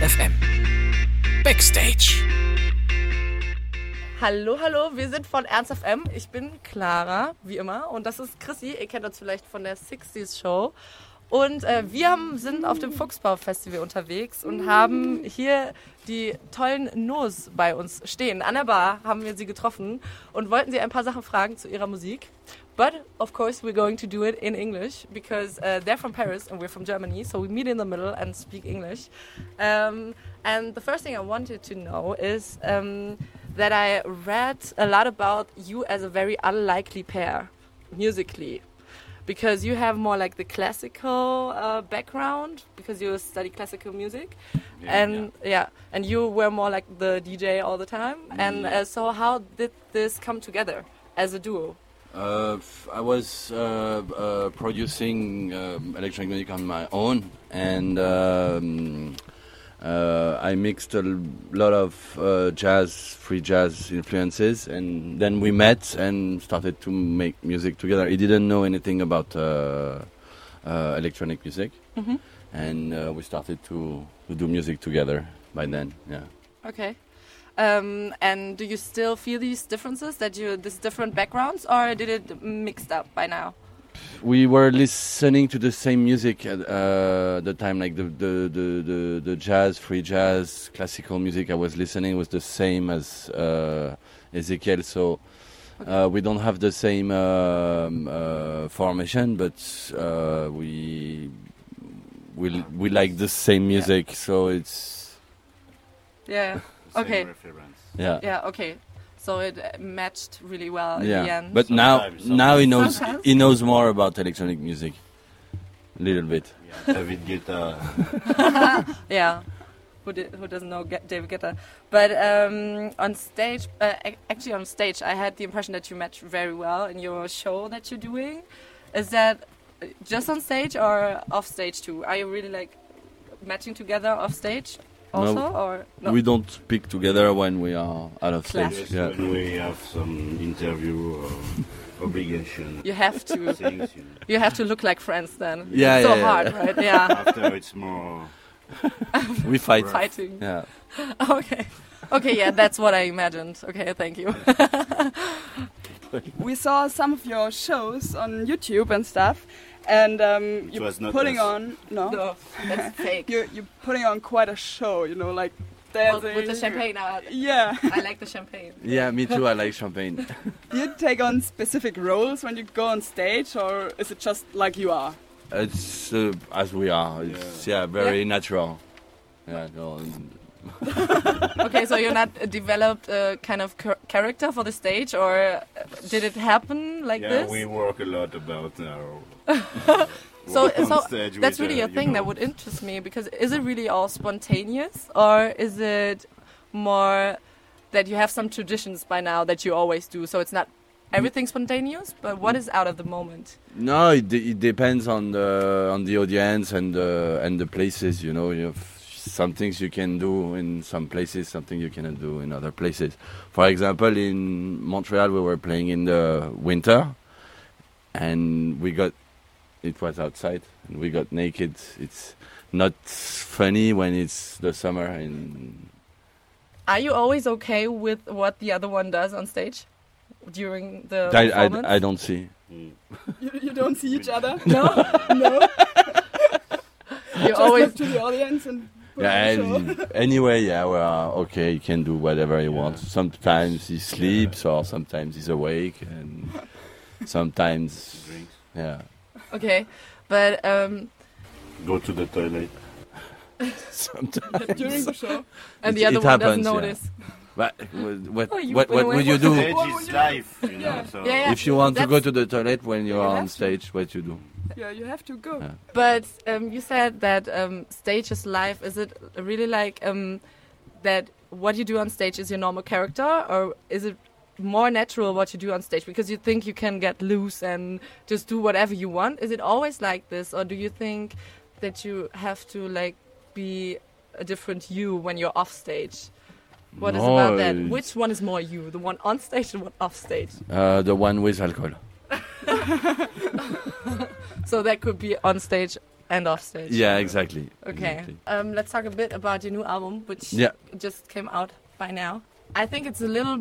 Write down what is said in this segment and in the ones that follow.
Ernst FM. Backstage. Hallo, hallo, wir sind von Ernst FM. Ich bin Clara, wie immer. Und das ist Chrissy. Ihr kennt uns vielleicht von der 60s Show. Und äh, wir haben, sind auf dem Fuchsbau-Festival unterwegs und haben hier die tollen Nos bei uns stehen. An der Bar haben wir sie getroffen und wollten sie ein paar Sachen fragen zu ihrer Musik. But of course, we're going to do it in English because uh, they're from Paris and we're from Germany, so we meet in the middle and speak English. Um, and the first thing I wanted to know is um, that I read a lot about you as a very unlikely pair musically because you have more like the classical uh, background because you study classical music. Yeah, and yeah. and you were more like the dj all the time. And uh, so how did this come together as a duo? Uh, I was uh, uh, producing um, electronic music on my own, and um, uh, I mixed a lot of uh, jazz, free jazz influences, and then we met and started to make music together. He didn't know anything about uh, uh, electronic music, Mhm. and uh, we started to, to do music together by then. Yeah. okay um, and do you still feel these differences that you these different backgrounds or did it mixed up by now we were listening to the same music at uh, the time, like the, the, the, the, the jazz, free jazz, classical music I was listening was the same as uh, Ezechiel. So uh, we don't have the same um, uh, formation, but uh, we we we like the same music. So it's yeah okay reference. yeah. yeah okay so it uh, matched really well in the Yeah, end but now Sometimes, now he knows Sometimes. he knows more about electronic music, a little bit. Yeah, David Guetta. Yeah, who, di- who doesn't know Ge- David Guetta? But um, on stage, uh, actually on stage, I had the impression that you match very well in your show that you're doing. Is that uh, just on stage or off stage too? Are you really like matching together off stage also, No, or no? We don't speak together when we are out of Clash. stage. Just Yeah. when we have some interview or obligation. you have to. Things, you know. You have to look like friends then. Yeah, so yeah, yeah. hard, right? Yeah, After it's more. We fight. fighting. Yeah. Okay, okay, yeah, that's what I imagined. Okay, thank you. we saw some of your shows on YouTube and stuff, and um, you're not putting us. on no, no, that's fake. you're you're putting on quite a show. You know, like Well, dancing with the champagne, uh, Yeah. I like the champagne. Yeah, me too. I like champagne. Do you take on specific roles when you go on stage, or is it just like you are? It's uh, as we are. It's yeah, very natural. Yeah, no, Okay, so you're not uh, developed a kind of char- character for the stage, or uh, did it happen like yeah, this? we work a lot about our. so, so that's really uh, a thing know, that would interest me because is it really all spontaneous, or is it more that you have some traditions by now that you always do? So it's not everything spontaneous, but what is out of the moment? no. It, de- it depends on the on the audience and the and the places. You know, you have some things you can do in some places, something you cannot do in other places. For example, in Montreal, we were playing in the winter, and we got it was outside, and we got naked. It's not funny when it's the summer and Are you always okay with what the other one does on stage during the I, performance? I, I don't see. Mm. You, you don't see each other. no, no. you always to the audience and. Put Yeah, on a show. and anyway, yeah, well, okay, he can do whatever he wants. Sometimes he sleeps, or sometimes he's awake, and sometimes, Drinks. yeah, okay, but um, Go to the toilet. sometimes. during the show. and It- the other it one happens, doesn't yeah. notice. But what, Oh, what, what away would you do Stage is life, you know. Yeah. So Yeah, yeah. if you want to go to the toilet when you You are have on to. stage? What you do? Yeah, you have to go. Yeah. But um, you said that um, stage is life. Is it really like um, that? What you do on stage is your normal character, or is it more natural what you do on stage because you think you can get loose and just do whatever you want? Is it always like this, or do you think that you have to like be a different you when you're off stage? What is No, about that? Which one is more you, the one on stage and one off stage? Uh, the one with alcohol. So that could be on stage and off stage. Yeah, exactly. Okay. exactly. Um, let's talk a bit about your new album, which Yeah. just came out by now. I think it's a little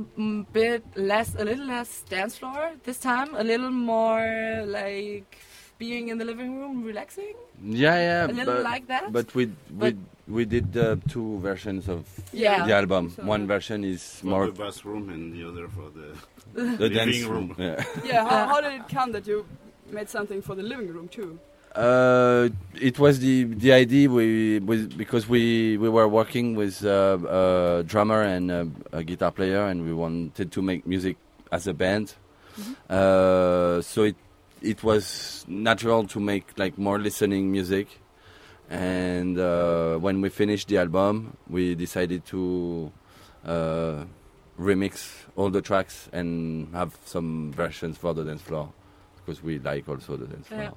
bit less, a little less dance floor this time, a little more like being in the living room, relaxing. Yeah, yeah. A little but, like that? But we we we did uh, two versions of Yeah. the album. So- One version is more For more the bathroom and the other for the. the living dance room. room. Yeah. Yeah, how, how did it come that you made something for the living room too? Uh, it was the the idea we was because we we were working with uh, a drummer and a, a guitar player and we wanted to make music as a band. Uh, so it it was natural to make like more listening music. And uh, when we finished the album, we decided to uh, remix all the tracks and have some versions for the dance floor because we like also the dance floor. Yeah.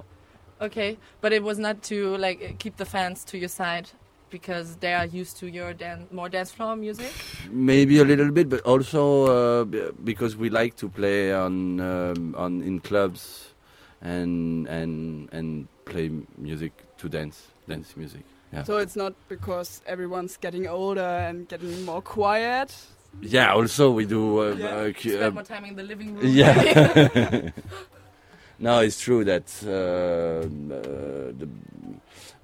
Okay, but it was not to like keep the fans to your side because they are used to your dan- more dance floor music. Maybe a little bit, but also uh, because we like to play on um, on in clubs and and and play music to dance dance music. Yeah. So it's not because everyone's getting older and getting more quiet. yeah. Also, we do. Uh, Yeah. uh, Spend uh, more time in the living room. yeah. no, it's true that uh, uh, the,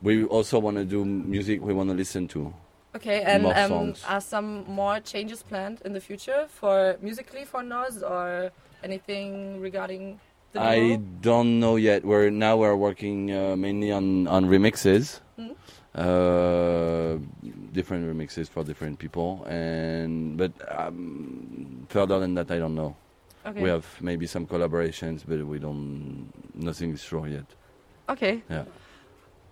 we also want to do music we want to listen to. Okay, and um, are some more changes planned in the future for musically for Nôze or anything regarding the I don't know yet. We're now we're working uh, mainly on on remixes, Mhm. uh, different remixes for different people, and but um, further than that, I don't know. Okay. We have maybe some collaborations, but we don't. Nothing is sure yet. okay. Yeah.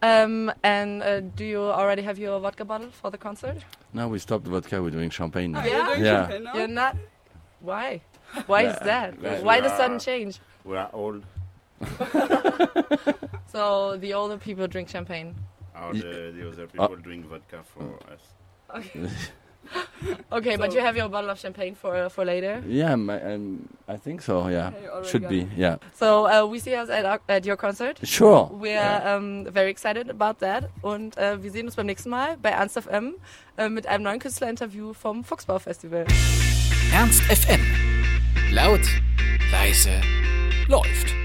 Um, and uh, do you already have your vodka bottle for the concert? Now we stopped vodka. We're doing champagne. now. Ah, you're doing Yeah. champagne now? You're not. Why? Why is that? Why the sudden change? We are old. So the older people drink champagne. Or the, the other people drink vodka for us. Okay, but So- you have your bottle of champagne for for later. Yeah, my, um, I think so. Yeah, Okay, should be. it. Yeah, So uh, we see us at, our- at your concert. sure. We are um, very excited about that und äh, wir sehen uns beim nächsten Mal bei Ernst FM äh, mit einem neuen Künstlerinterview vom Fuchsbau Festival. Ernst FM. Laut, leise, läuft.